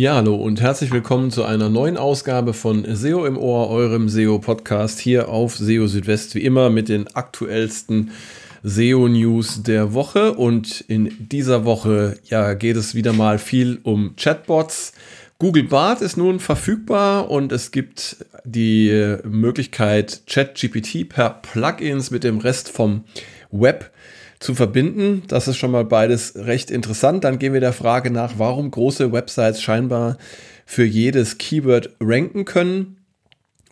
Ja, hallo und herzlich willkommen zu einer neuen Ausgabe von SEO im Ohr, eurem SEO-Podcast hier auf SEO Südwest, wie immer mit den aktuellsten SEO-News der Woche. Und in dieser Woche ja, geht es wieder mal viel um Chatbots. Google Bart ist nun verfügbar und es gibt die Möglichkeit, ChatGPT per Plugins mit dem Rest vom Web zu verbinden. Das ist schon mal beides recht interessant. Dann gehen wir der Frage nach, warum große Websites scheinbar für jedes Keyword ranken können.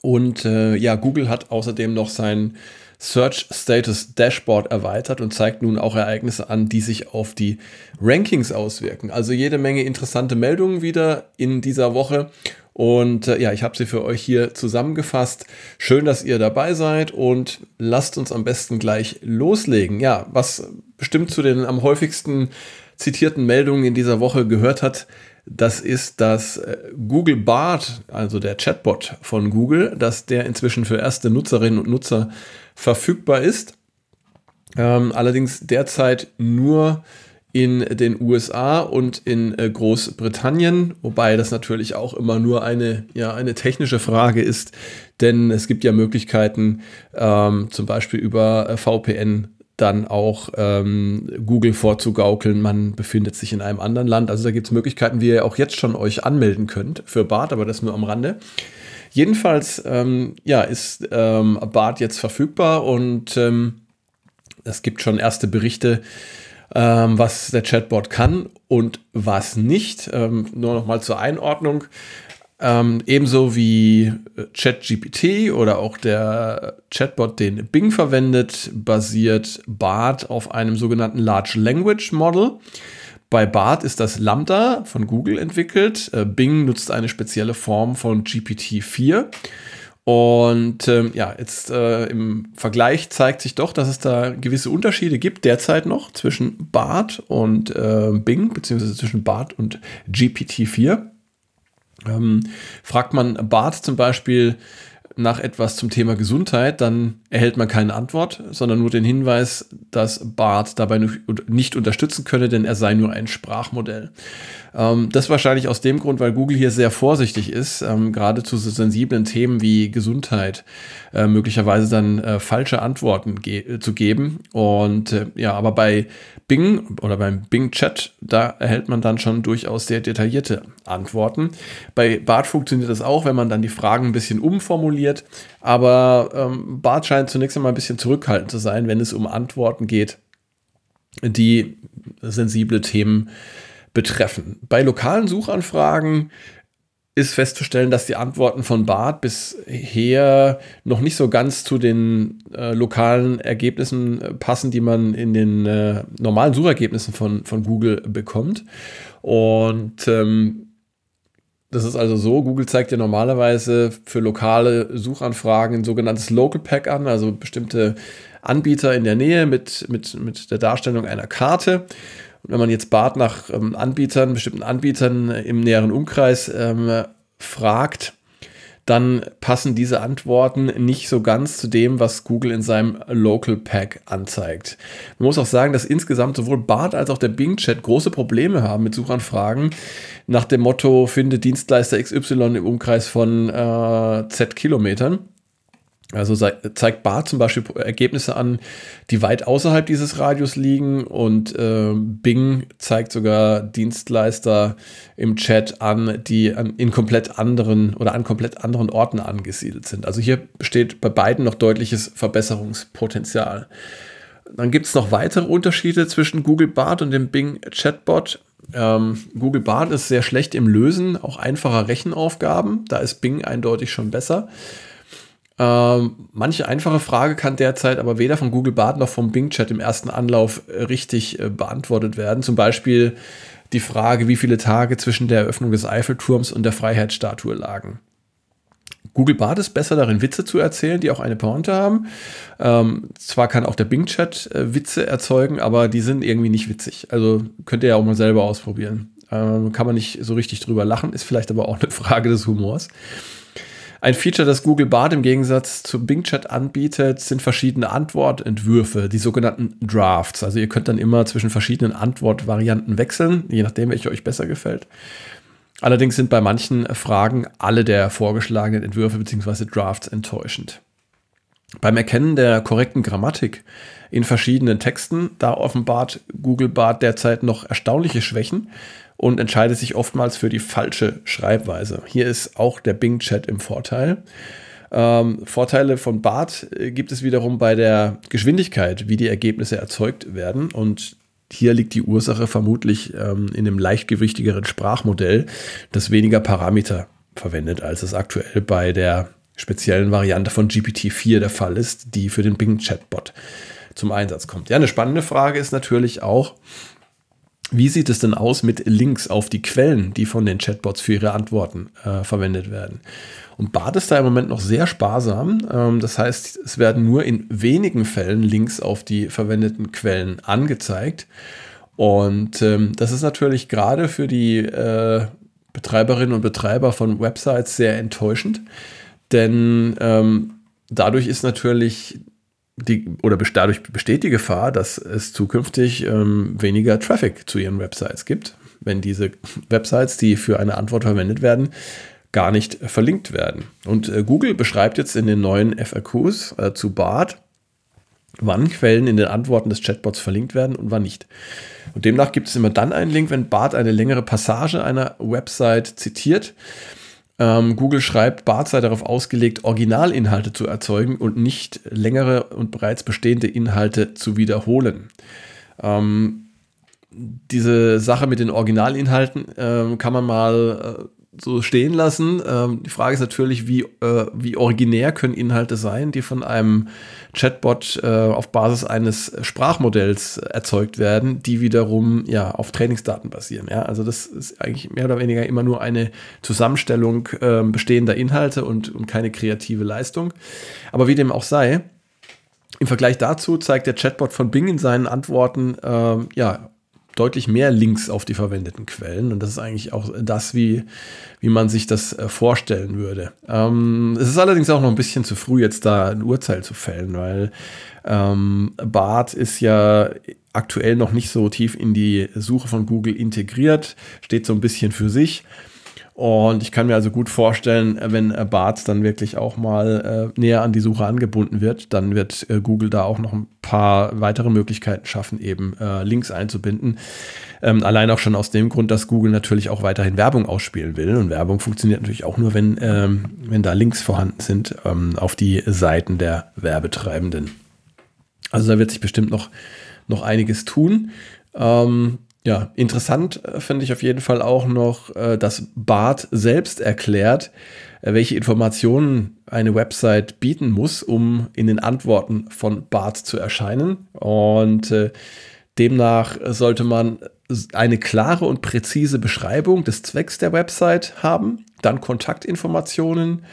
Und äh, ja, Google hat außerdem noch sein Search Status Dashboard erweitert und zeigt nun auch Ereignisse an, die sich auf die Rankings auswirken. Also jede Menge interessante Meldungen wieder in dieser Woche. Und äh, ja, ich habe sie für euch hier zusammengefasst. Schön, dass ihr dabei seid und lasst uns am besten gleich loslegen. Ja, was bestimmt zu den am häufigsten zitierten Meldungen in dieser Woche gehört hat, das ist, dass äh, Google Bart, also der Chatbot von Google, dass der inzwischen für erste Nutzerinnen und Nutzer verfügbar ist. Ähm, allerdings derzeit nur in den USA und in äh, Großbritannien, wobei das natürlich auch immer nur eine, ja, eine technische Frage ist, denn es gibt ja Möglichkeiten, ähm, zum Beispiel über äh, VPN dann auch ähm, Google vorzugaukeln, man befindet sich in einem anderen Land. Also da gibt es Möglichkeiten, wie ihr auch jetzt schon euch anmelden könnt für BART, aber das nur am Rande. Jedenfalls ähm, ja, ist ähm, BART jetzt verfügbar und ähm, es gibt schon erste Berichte, ähm, was der Chatbot kann und was nicht. Ähm, nur noch mal zur Einordnung. Ähm, ebenso wie äh, ChatGPT oder auch der Chatbot, den Bing verwendet, basiert BART auf einem sogenannten Large Language Model. Bei BART ist das Lambda von Google entwickelt. Äh, Bing nutzt eine spezielle Form von GPT-4. Und ähm, ja, jetzt äh, im Vergleich zeigt sich doch, dass es da gewisse Unterschiede gibt, derzeit noch zwischen BART und äh, Bing, beziehungsweise zwischen BART und GPT-4. Ähm, fragt man BART zum Beispiel, nach etwas zum Thema Gesundheit, dann erhält man keine Antwort, sondern nur den Hinweis, dass Bart dabei nicht unterstützen könne, denn er sei nur ein Sprachmodell. Ähm, das wahrscheinlich aus dem Grund, weil Google hier sehr vorsichtig ist, ähm, gerade zu so sensiblen Themen wie Gesundheit äh, möglicherweise dann äh, falsche Antworten ge zu geben. Und äh, ja, aber bei Bing oder beim Bing Chat, da erhält man dann schon durchaus sehr detaillierte Antworten. Bei Bart funktioniert das auch, wenn man dann die Fragen ein bisschen umformuliert. Aber ähm, Bart scheint zunächst einmal ein bisschen zurückhaltend zu sein, wenn es um Antworten geht, die sensible Themen betreffen. Bei lokalen Suchanfragen ist festzustellen, dass die Antworten von Bart bisher noch nicht so ganz zu den äh, lokalen Ergebnissen äh, passen, die man in den äh, normalen Suchergebnissen von, von Google bekommt. Und ähm, das ist also so, Google zeigt ja normalerweise für lokale Suchanfragen ein sogenanntes Local Pack an, also bestimmte Anbieter in der Nähe mit, mit, mit der Darstellung einer Karte. Und wenn man jetzt Bart nach ähm, Anbietern, bestimmten Anbietern im näheren Umkreis ähm, fragt, dann passen diese Antworten nicht so ganz zu dem, was Google in seinem Local Pack anzeigt. Man muss auch sagen, dass insgesamt sowohl BART als auch der Bing Chat große Probleme haben mit Suchanfragen nach dem Motto, finde Dienstleister XY im Umkreis von äh, Z Kilometern. Also zeigt Bar zum Beispiel Ergebnisse an, die weit außerhalb dieses Radius liegen und äh, Bing zeigt sogar Dienstleister im Chat an, die an, in komplett anderen oder an komplett anderen Orten angesiedelt sind. Also hier besteht bei beiden noch deutliches Verbesserungspotenzial. Dann gibt es noch weitere Unterschiede zwischen Google Bart und dem Bing Chatbot. Ähm, Google Bart ist sehr schlecht im Lösen auch einfacher Rechenaufgaben. Da ist Bing eindeutig schon besser. Ähm, manche einfache Frage kann derzeit aber weder von Google Bart noch vom Bing Chat im ersten Anlauf äh, richtig äh, beantwortet werden. Zum Beispiel die Frage, wie viele Tage zwischen der Eröffnung des Eiffelturms und der Freiheitsstatue lagen. Google Bart ist besser darin, Witze zu erzählen, die auch eine Pointe haben. Ähm, zwar kann auch der Bing Chat äh, Witze erzeugen, aber die sind irgendwie nicht witzig. Also könnt ihr ja auch mal selber ausprobieren. Ähm, kann man nicht so richtig drüber lachen, ist vielleicht aber auch eine Frage des Humors. Ein Feature, das Google Bart im Gegensatz zu Bing Chat anbietet, sind verschiedene Antwortentwürfe, die sogenannten Drafts. Also ihr könnt dann immer zwischen verschiedenen Antwortvarianten wechseln, je nachdem, welche euch besser gefällt. Allerdings sind bei manchen Fragen alle der vorgeschlagenen Entwürfe bzw. Drafts enttäuschend. Beim Erkennen der korrekten Grammatik in verschiedenen Texten, da offenbart Google Bart derzeit noch erstaunliche Schwächen und entscheidet sich oftmals für die falsche Schreibweise. Hier ist auch der Bing Chat im Vorteil. Ähm, Vorteile von BART äh, gibt es wiederum bei der Geschwindigkeit, wie die Ergebnisse erzeugt werden. Und hier liegt die Ursache vermutlich ähm, in einem leichtgewichtigeren Sprachmodell, das weniger Parameter verwendet, als es aktuell bei der speziellen Variante von GPT-4 der Fall ist, die für den Bing Chatbot zum Einsatz kommt. Ja, eine spannende Frage ist natürlich auch, wie sieht es denn aus mit Links auf die Quellen, die von den Chatbots für ihre Antworten äh, verwendet werden? Und Bart ist da im Moment noch sehr sparsam. Ähm, das heißt, es werden nur in wenigen Fällen Links auf die verwendeten Quellen angezeigt. Und ähm, das ist natürlich gerade für die äh, Betreiberinnen und Betreiber von Websites sehr enttäuschend. Denn ähm, dadurch ist natürlich die, oder dadurch besteht die Gefahr, dass es zukünftig ähm, weniger Traffic zu ihren Websites gibt, wenn diese Websites, die für eine Antwort verwendet werden, gar nicht verlinkt werden. Und äh, Google beschreibt jetzt in den neuen FAQs äh, zu BART, wann Quellen in den Antworten des Chatbots verlinkt werden und wann nicht. Und demnach gibt es immer dann einen Link, wenn BART eine längere Passage einer Website zitiert ähm, Google schreibt, BART sei darauf ausgelegt, Originalinhalte zu erzeugen und nicht längere und bereits bestehende Inhalte zu wiederholen. Ähm, diese Sache mit den Originalinhalten ähm, kann man mal äh, so stehen lassen. Ähm, die Frage ist natürlich, wie, äh, wie originär können Inhalte sein, die von einem Chatbot äh, auf Basis eines Sprachmodells erzeugt werden, die wiederum ja auf Trainingsdaten basieren. Ja? Also das ist eigentlich mehr oder weniger immer nur eine Zusammenstellung äh, bestehender Inhalte und, und keine kreative Leistung. Aber wie dem auch sei, im Vergleich dazu zeigt der Chatbot von Bing in seinen Antworten ähm, ja deutlich mehr Links auf die verwendeten Quellen. Und das ist eigentlich auch das, wie, wie man sich das äh, vorstellen würde. Ähm, es ist allerdings auch noch ein bisschen zu früh, jetzt da ein Urteil zu fällen, weil ähm, BART ist ja aktuell noch nicht so tief in die Suche von Google integriert, steht so ein bisschen für sich. Und ich kann mir also gut vorstellen, wenn äh, BART dann wirklich auch mal äh, näher an die Suche angebunden wird, dann wird äh, Google da auch noch ein paar weitere Möglichkeiten schaffen, eben äh, Links einzubinden. Ähm, allein auch schon aus dem Grund, dass Google natürlich auch weiterhin Werbung ausspielen will. Und Werbung funktioniert natürlich auch nur, wenn, ähm, wenn da Links vorhanden sind ähm, auf die Seiten der Werbetreibenden. Also da wird sich bestimmt noch, noch einiges tun. Ähm, ja, interessant äh, finde ich auf jeden Fall auch noch, äh, dass Bart selbst erklärt, äh, welche Informationen eine Website bieten muss, um in den Antworten von Bart zu erscheinen. Und demnach sollte man eine klare und präzise Beschreibung des Zwecks der Website haben, dann Kontaktinformationen,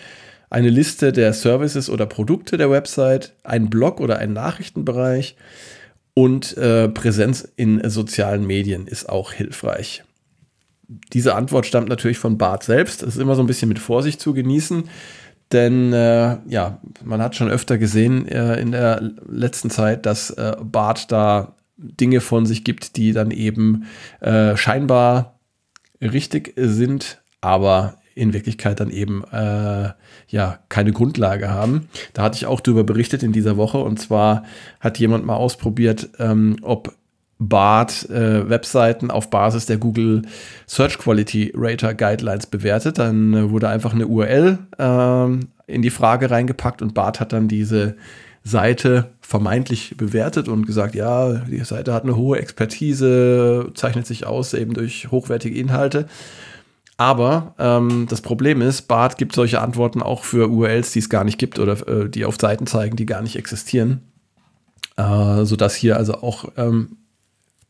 eine Liste der Services oder Produkte der Website, ein Blog oder ein Nachrichtenbereich und äh, Präsenz in sozialen Medien ist auch hilfreich. Diese Antwort stammt natürlich von Bart selbst. Das ist immer so ein bisschen mit Vorsicht zu genießen, denn äh, ja, man hat schon öfter gesehen äh, in der letzten Zeit, dass äh, Bart da Dinge von sich gibt, die dann eben äh, scheinbar richtig sind, aber in Wirklichkeit dann eben äh, ja keine Grundlage haben. Da hatte ich auch darüber berichtet in dieser Woche und zwar hat jemand mal ausprobiert, ähm, ob BART äh, Webseiten auf Basis der Google Search Quality Rater Guidelines bewertet. Dann äh, wurde einfach eine URL äh, in die Frage reingepackt und BART hat dann diese Seite vermeintlich bewertet und gesagt, ja, die Seite hat eine hohe Expertise, zeichnet sich aus eben durch hochwertige Inhalte. Aber ähm, das Problem ist, BART gibt solche Antworten auch für URLs, die es gar nicht gibt oder äh, die auf Seiten zeigen, die gar nicht existieren. Äh, sodass hier also auch ähm,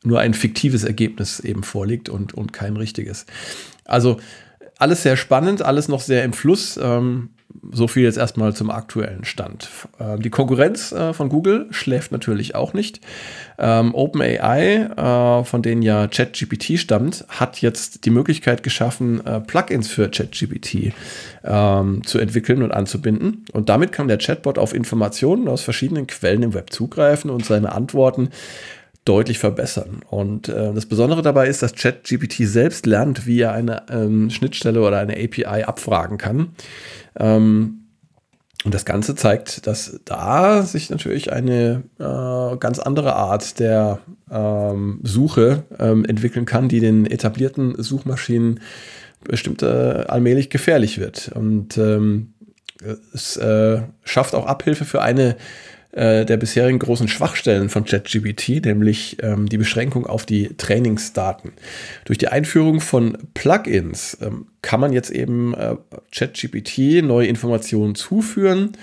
nur ein fiktives Ergebnis eben vorliegt und, und kein richtiges. Also alles sehr spannend, alles noch sehr im Fluss. Ähm, so viel jetzt erstmal zum aktuellen Stand. Ähm, die Konkurrenz äh, von Google schläft natürlich auch nicht. Ähm, OpenAI, äh, von denen ja ChatGPT stammt, hat jetzt die Möglichkeit geschaffen, äh, Plugins für ChatGPT ähm, zu entwickeln und anzubinden. Und damit kann der Chatbot auf Informationen aus verschiedenen Quellen im Web zugreifen und seine Antworten deutlich verbessern. Und äh, das Besondere dabei ist, dass ChatGPT selbst lernt, wie er eine ähm, Schnittstelle oder eine API abfragen kann. Ähm, und das Ganze zeigt, dass da sich natürlich eine äh, ganz andere Art der ähm, Suche ähm, entwickeln kann, die den etablierten Suchmaschinen bestimmt äh, allmählich gefährlich wird. Und ähm, es äh, schafft auch Abhilfe für eine äh, der bisherigen großen Schwachstellen von ChatGPT, nämlich ähm, die Beschränkung auf die Trainingsdaten. Durch die Einführung von Plugins ähm, kann man jetzt eben äh, ChatGPT neue Informationen zuführen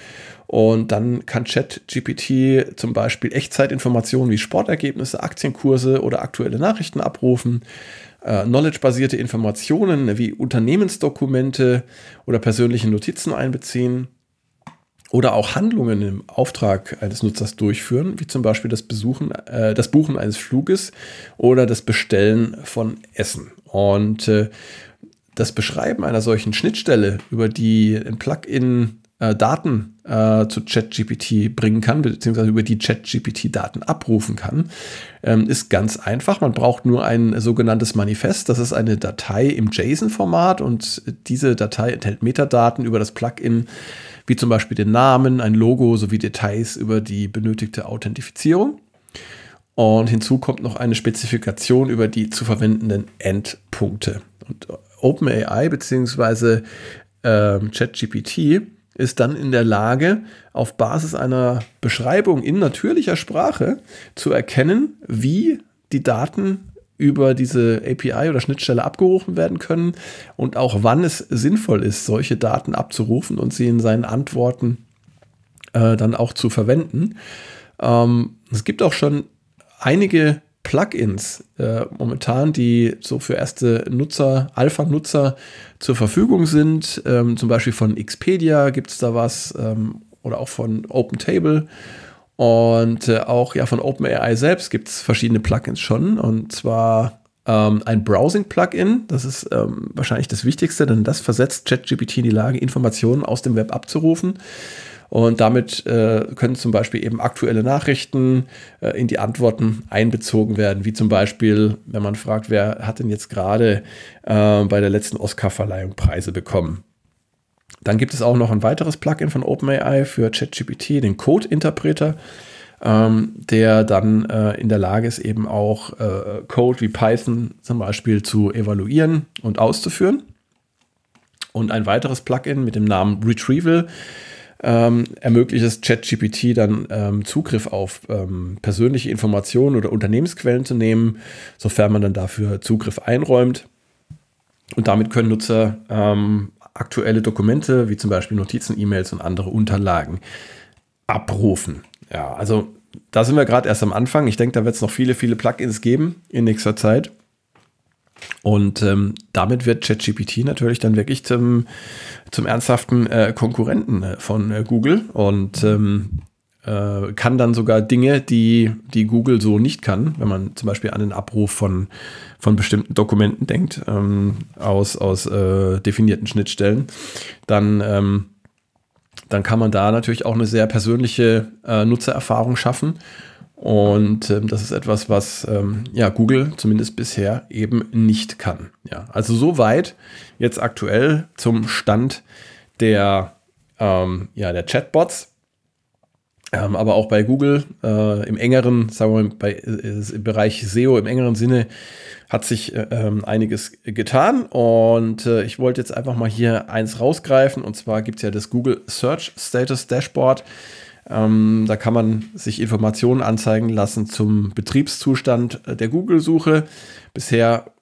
und dann kann ChatGPT zum Beispiel Echtzeitinformationen wie Sportergebnisse, Aktienkurse oder aktuelle Nachrichten abrufen. Äh, Knowledge-basierte Informationen wie Unternehmensdokumente oder persönliche Notizen einbeziehen oder auch Handlungen im Auftrag eines Nutzers durchführen, wie zum Beispiel das, Besuchen, äh, das Buchen eines Fluges oder das Bestellen von Essen. Und äh, das Beschreiben einer solchen Schnittstelle, über die ein Plugin äh, Daten äh, zu ChatGPT bringen kann, beziehungsweise über die ChatGPT Daten abrufen kann, ähm, ist ganz einfach. Man braucht nur ein sogenanntes Manifest. Das ist eine Datei im JSON-Format und diese Datei enthält Metadaten über das Plugin, wie zum Beispiel den Namen, ein Logo sowie Details über die benötigte Authentifizierung. Und hinzu kommt noch eine Spezifikation über die zu verwendenden Endpunkte. Und OpenAI bzw. Ähm, ChatGPT ist dann in der Lage, auf Basis einer Beschreibung in natürlicher Sprache zu erkennen, wie die Daten über diese API oder Schnittstelle abgerufen werden können und auch wann es sinnvoll ist, solche Daten abzurufen und sie in seinen Antworten äh, dann auch zu verwenden. Ähm, es gibt auch schon einige Plugins äh, momentan, die so für erste Nutzer, Alpha-Nutzer zur Verfügung sind. Ähm, zum Beispiel von Expedia gibt es da was ähm, oder auch von OpenTable. Und äh, auch ja von OpenAI selbst gibt es verschiedene Plugins schon. Und zwar ähm, ein Browsing-Plugin, das ist ähm, wahrscheinlich das Wichtigste, denn das versetzt ChatGPT in die Lage, Informationen aus dem Web abzurufen. Und damit äh, können zum Beispiel eben aktuelle Nachrichten äh, in die Antworten einbezogen werden, wie zum Beispiel, wenn man fragt, wer hat denn jetzt gerade äh, bei der letzten Oscar-Verleihung Preise bekommen. Dann gibt es auch noch ein weiteres Plugin von OpenAI für ChatGPT, den Code-Interpreter, ähm, der dann äh, in der Lage ist, eben auch äh, Code wie Python zum Beispiel zu evaluieren und auszuführen. Und ein weiteres Plugin mit dem Namen Retrieval ähm, ermöglicht es ChatGPT dann ähm, Zugriff auf ähm, persönliche Informationen oder Unternehmensquellen zu nehmen, sofern man dann dafür Zugriff einräumt. Und damit können Nutzer ähm, aktuelle Dokumente, wie zum Beispiel Notizen, E-Mails und andere Unterlagen abrufen. Ja, also da sind wir gerade erst am Anfang. Ich denke, da wird es noch viele, viele Plugins geben in nächster Zeit. Und ähm, damit wird ChatGPT natürlich dann wirklich zum, zum ernsthaften äh, Konkurrenten äh, von äh, Google. Und ähm, äh, kann dann sogar Dinge, die, die Google so nicht kann, wenn man zum Beispiel an den Abruf von, von bestimmten Dokumenten denkt, ähm, aus, aus äh, definierten Schnittstellen, dann, ähm, dann kann man da natürlich auch eine sehr persönliche äh, Nutzererfahrung schaffen und ähm, das ist etwas, was ähm, ja, Google zumindest bisher eben nicht kann. Ja, also soweit jetzt aktuell zum Stand der, ähm, ja, der Chatbots. Ähm, aber auch bei Google äh, im engeren, sagen wir mal, bei, äh, im Bereich SEO im engeren Sinne hat sich äh, ähm, einiges getan. Und äh, ich wollte jetzt einfach mal hier eins rausgreifen. Und zwar gibt es ja das Google Search Status Dashboard. Ähm, da kann man sich Informationen anzeigen lassen zum Betriebszustand der Google-Suche. Bisher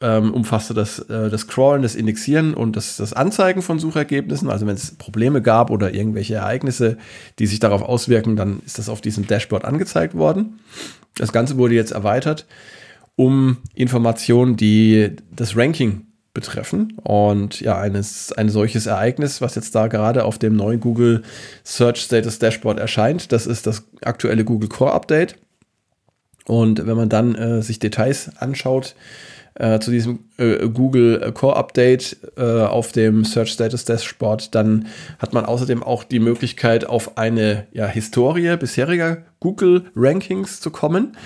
ähm, umfasste das äh, das Crawlen, das Indexieren und das, das Anzeigen von Suchergebnissen. Also wenn es Probleme gab oder irgendwelche Ereignisse, die sich darauf auswirken, dann ist das auf diesem Dashboard angezeigt worden. Das Ganze wurde jetzt erweitert um Informationen, die das Ranking betreffen. Und ja, eines, ein solches Ereignis, was jetzt da gerade auf dem neuen Google Search Status Dashboard erscheint, das ist das aktuelle Google Core Update. Und wenn man dann äh, sich Details anschaut äh, zu diesem äh, Google Core Update äh, auf dem Search Status Dashboard, dann hat man außerdem auch die Möglichkeit, auf eine ja, Historie bisheriger Google Rankings zu kommen.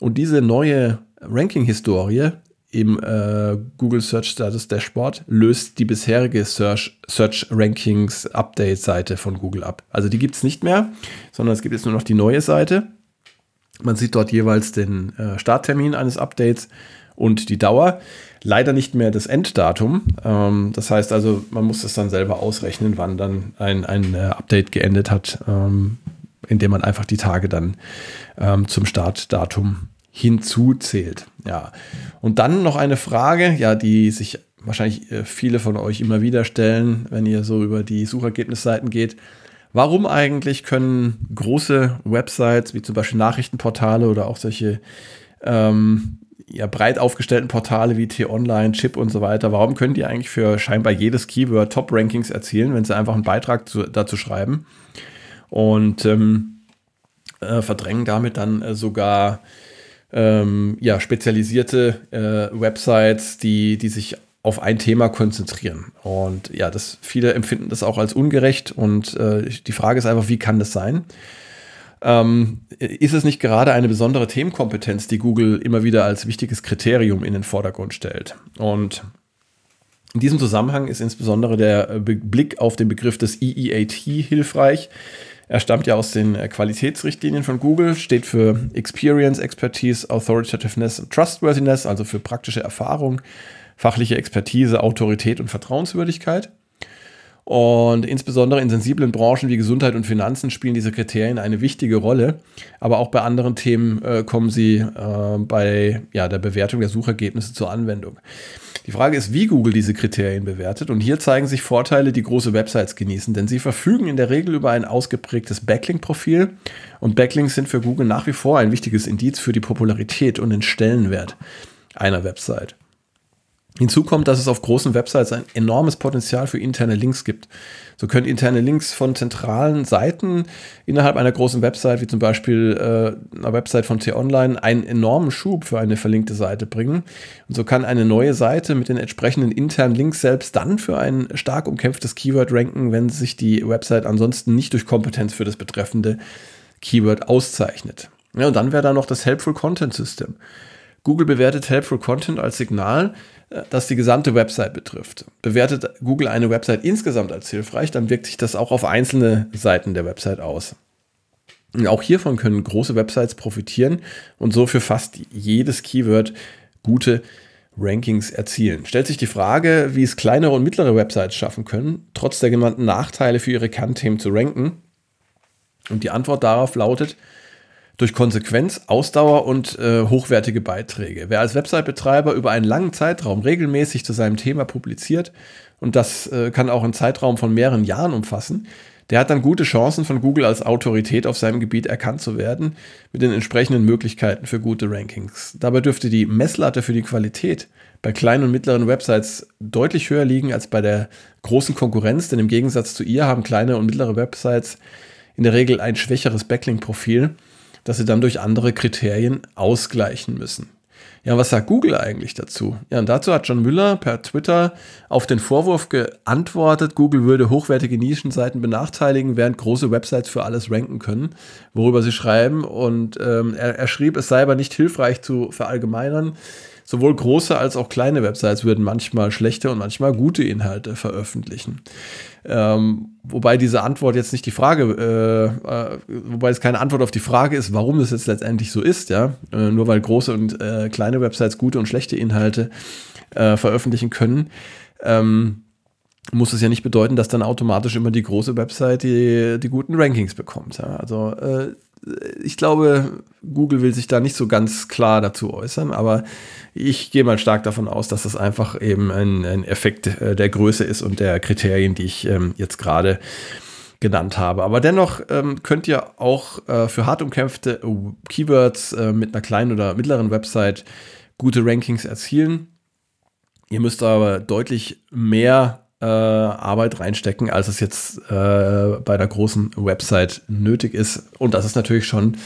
Und diese neue Ranking-Historie im äh, Google Search Status Dashboard löst die bisherige Search, Search Rankings Update Seite von Google ab. Also die gibt es nicht mehr, sondern es gibt jetzt nur noch die neue Seite. Man sieht dort jeweils den äh, Starttermin eines Updates und die Dauer. Leider nicht mehr das Enddatum. Ähm, das heißt also, man muss das dann selber ausrechnen, wann dann ein, ein äh, Update geendet hat, ähm, indem man einfach die Tage dann ähm, zum Startdatum hinzuzählt. Ja. Und dann noch eine Frage, ja, die sich wahrscheinlich äh, viele von euch immer wieder stellen, wenn ihr so über die Suchergebnisseiten geht. Warum eigentlich können große Websites wie zum Beispiel Nachrichtenportale oder auch solche ähm, ja, breit aufgestellten Portale wie T-Online, Chip und so weiter, warum können die eigentlich für scheinbar jedes Keyword Top-Rankings erzielen, wenn sie einfach einen Beitrag zu, dazu schreiben und ähm, äh, verdrängen damit dann äh, sogar ähm, ja, spezialisierte äh, Websites, die, die sich auf ein Thema konzentrieren. Und ja, das, viele empfinden das auch als ungerecht. Und äh, die Frage ist einfach, wie kann das sein? Ähm, ist es nicht gerade eine besondere Themenkompetenz, die Google immer wieder als wichtiges Kriterium in den Vordergrund stellt? Und in diesem Zusammenhang ist insbesondere der Blick auf den Begriff des EEAT hilfreich. Er stammt ja aus den Qualitätsrichtlinien von Google, steht für Experience, Expertise, Authoritativeness und Trustworthiness, also für praktische Erfahrung, fachliche Expertise, Autorität und Vertrauenswürdigkeit. Und insbesondere in sensiblen Branchen wie Gesundheit und Finanzen spielen diese Kriterien eine wichtige Rolle. Aber auch bei anderen Themen äh, kommen sie äh, bei ja, der Bewertung der Suchergebnisse zur Anwendung. Die Frage ist, wie Google diese Kriterien bewertet. Und hier zeigen sich Vorteile, die große Websites genießen, denn sie verfügen in der Regel über ein ausgeprägtes Backlink-Profil. Und Backlinks sind für Google nach wie vor ein wichtiges Indiz für die Popularität und den Stellenwert einer Website. Hinzu kommt, dass es auf großen Websites ein enormes Potenzial für interne Links gibt. So können interne Links von zentralen Seiten innerhalb einer großen Website, wie zum Beispiel äh, einer Website von T-Online, einen enormen Schub für eine verlinkte Seite bringen. Und so kann eine neue Seite mit den entsprechenden internen Links selbst dann für ein stark umkämpftes Keyword ranken, wenn sich die Website ansonsten nicht durch Kompetenz für das betreffende Keyword auszeichnet. Ja, und dann wäre da noch das Helpful Content System. Google bewertet Helpful Content als Signal, äh, das die gesamte Website betrifft. Bewertet Google eine Website insgesamt als hilfreich, dann wirkt sich das auch auf einzelne Seiten der Website aus. Und auch hiervon können große Websites profitieren und so für fast jedes Keyword gute Rankings erzielen. Stellt sich die Frage, wie es kleinere und mittlere Websites schaffen können, trotz der genannten Nachteile für ihre Kernthemen zu ranken. Und die Antwort darauf lautet, durch Konsequenz, Ausdauer und äh, hochwertige Beiträge. Wer als Website-Betreiber über einen langen Zeitraum regelmäßig zu seinem Thema publiziert, und das äh, kann auch einen Zeitraum von mehreren Jahren umfassen, der hat dann gute Chancen, von Google als Autorität auf seinem Gebiet erkannt zu werden, mit den entsprechenden Möglichkeiten für gute Rankings. Dabei dürfte die Messlatte für die Qualität bei kleinen und mittleren Websites deutlich höher liegen als bei der großen Konkurrenz, denn im Gegensatz zu ihr haben kleine und mittlere Websites in der Regel ein schwächeres Backlink-Profil dass sie dann durch andere Kriterien ausgleichen müssen. Ja, was sagt Google eigentlich dazu? Ja, und dazu hat John Müller per Twitter auf den Vorwurf geantwortet, Google würde hochwertige Nischenseiten benachteiligen, während große Websites für alles ranken können, worüber sie schreiben. Und ähm, er, er schrieb, es sei aber nicht hilfreich zu verallgemeinern. Sowohl große als auch kleine Websites würden manchmal schlechte und manchmal gute Inhalte veröffentlichen. Ähm, wobei diese Antwort jetzt nicht die Frage, äh, äh, wobei es keine Antwort auf die Frage ist, warum das jetzt letztendlich so ist, ja. Äh, nur weil große und äh, kleine Websites gute und schlechte Inhalte äh, veröffentlichen können. Ähm, muss es ja nicht bedeuten, dass dann automatisch immer die große Website die, die guten Rankings bekommt. Ja. Also äh, ich glaube, Google will sich da nicht so ganz klar dazu äußern, aber ich gehe mal stark davon aus, dass das einfach eben ein, ein Effekt äh, der Größe ist und der Kriterien, die ich ähm, jetzt gerade genannt habe. Aber dennoch ähm, könnt ihr auch äh, für hart umkämpfte Keywords äh, mit einer kleinen oder mittleren Website gute Rankings erzielen. Ihr müsst aber deutlich mehr äh, Arbeit reinstecken, als es jetzt äh, bei der großen Website nötig ist. Und das ist natürlich schon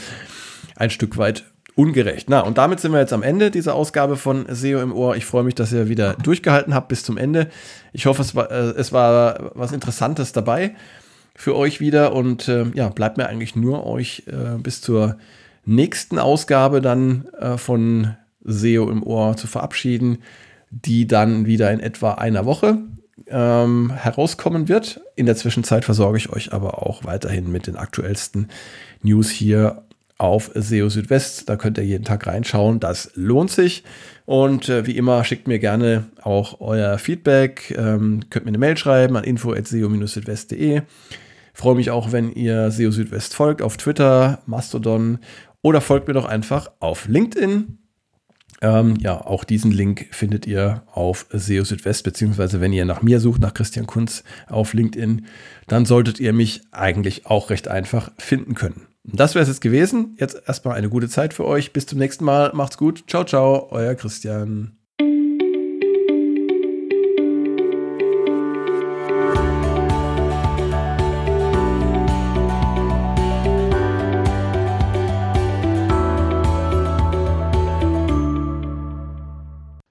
ein Stück weit ungerecht. Na, und damit sind wir jetzt am Ende dieser Ausgabe von SEO im Ohr. Ich freue mich, dass ihr wieder durchgehalten habt bis zum Ende. Ich hoffe, es war, äh, es war was Interessantes dabei für euch wieder. Und äh, ja, bleibt mir eigentlich nur euch äh, bis zur nächsten Ausgabe dann äh, von SEO im Ohr zu verabschieden, die dann wieder in etwa einer Woche ähm, herauskommen wird. In der Zwischenzeit versorge ich euch aber auch weiterhin mit den aktuellsten News hier auf SEO Südwest. Da könnt ihr jeden Tag reinschauen. Das lohnt sich. Und äh, wie immer, schickt mir gerne auch euer Feedback. Ähm, könnt mir eine Mail schreiben an info.seo-südwest.de. Freue mich auch, wenn ihr SEO Südwest folgt auf Twitter, Mastodon oder folgt mir doch einfach auf LinkedIn. Ähm, ja, auch diesen Link findet ihr auf SEO Südwest, beziehungsweise wenn ihr nach mir sucht, nach Christian Kunz auf LinkedIn, dann solltet ihr mich eigentlich auch recht einfach finden können. Das wäre es jetzt gewesen. Jetzt erstmal eine gute Zeit für euch. Bis zum nächsten Mal. Macht's gut. Ciao, ciao. Euer Christian.